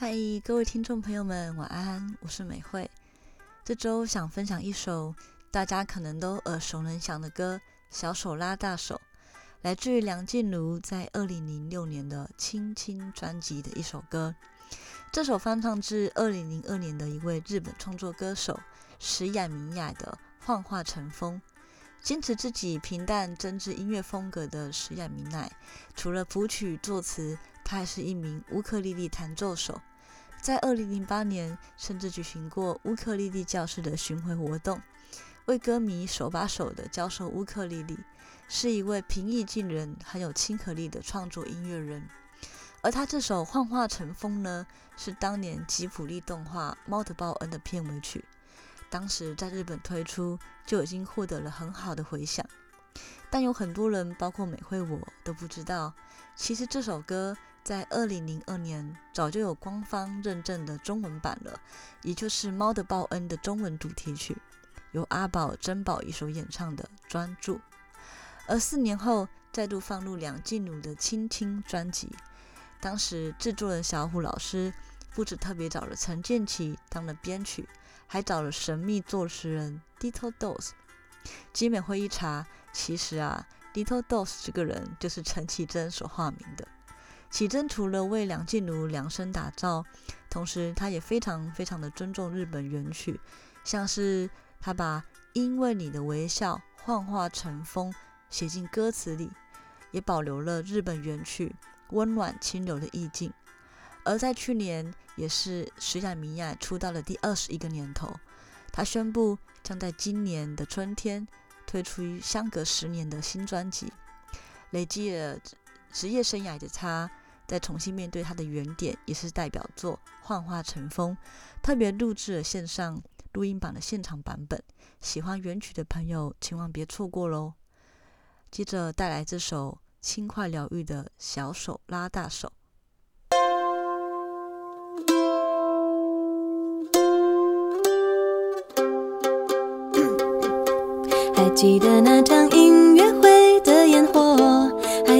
嗨，各位听众朋友们，晚安，我是美惠。这周想分享一首大家可能都耳熟能详的歌《小手拉大手》，来自于梁静茹在二零零六年的《青青》专辑的一首歌。这首翻唱自二零零二年的一位日本创作歌手石雅明雅的《幻化成风》。坚持自己平淡真挚音乐风格的石雅明乃，除了谱曲作词，他还是一名乌克丽丽弹奏手。在二零零八年，甚至举行过乌克丽丽教室的巡回活动，为歌迷手把手的教授乌克丽丽，是一位平易近人、很有亲和力的创作音乐人。而他这首《幻化成风》呢，是当年吉普力动画《猫的报恩》的片尾曲。当时在日本推出就已经获得了很好的回响，但有很多人，包括美惠我都不知道，其实这首歌在二零零二年早就有官方认证的中文版了，也就是《猫的报恩》的中文主题曲，由阿宝、珍宝一手演唱的《专注》，而四年后再度放入梁静茹的《亲亲》专辑，当时制作人小虎老师不止特别找了陈建奇当了编曲。还找了神秘作词人 ditto Dos。基美会一查，其实啊，Dito Dos 这个人就是陈绮贞所化名的。绮贞除了为梁静茹量身打造，同时她也非常非常的尊重日本原曲，像是她把“因为你的微笑幻化成风”写进歌词里，也保留了日本原曲温暖轻柔的意境。而在去年，也是石雅米亚出道的第二十一个年头，他宣布将在今年的春天推出相隔十年的新专辑。累计了职业生涯的他，在重新面对他的原点，也是代表作《幻化成风》，特别录制了线上录音版的现场版本。喜欢原曲的朋友，千万别错过喽！接着带来这首轻快疗愈的小手拉大手。还记得那场音乐，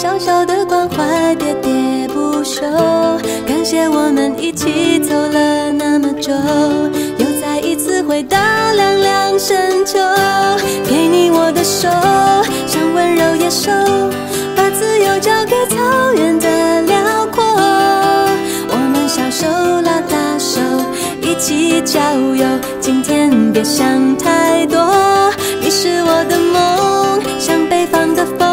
小小的关怀喋喋不休。感谢我们一起走了那么久，又再一次回到凉凉深秋。给你我的手，像温柔野兽，把自由交给草原的辽阔。我们小手拉大手，一起郊游。今天别想太多。你是我的梦，像北方的风。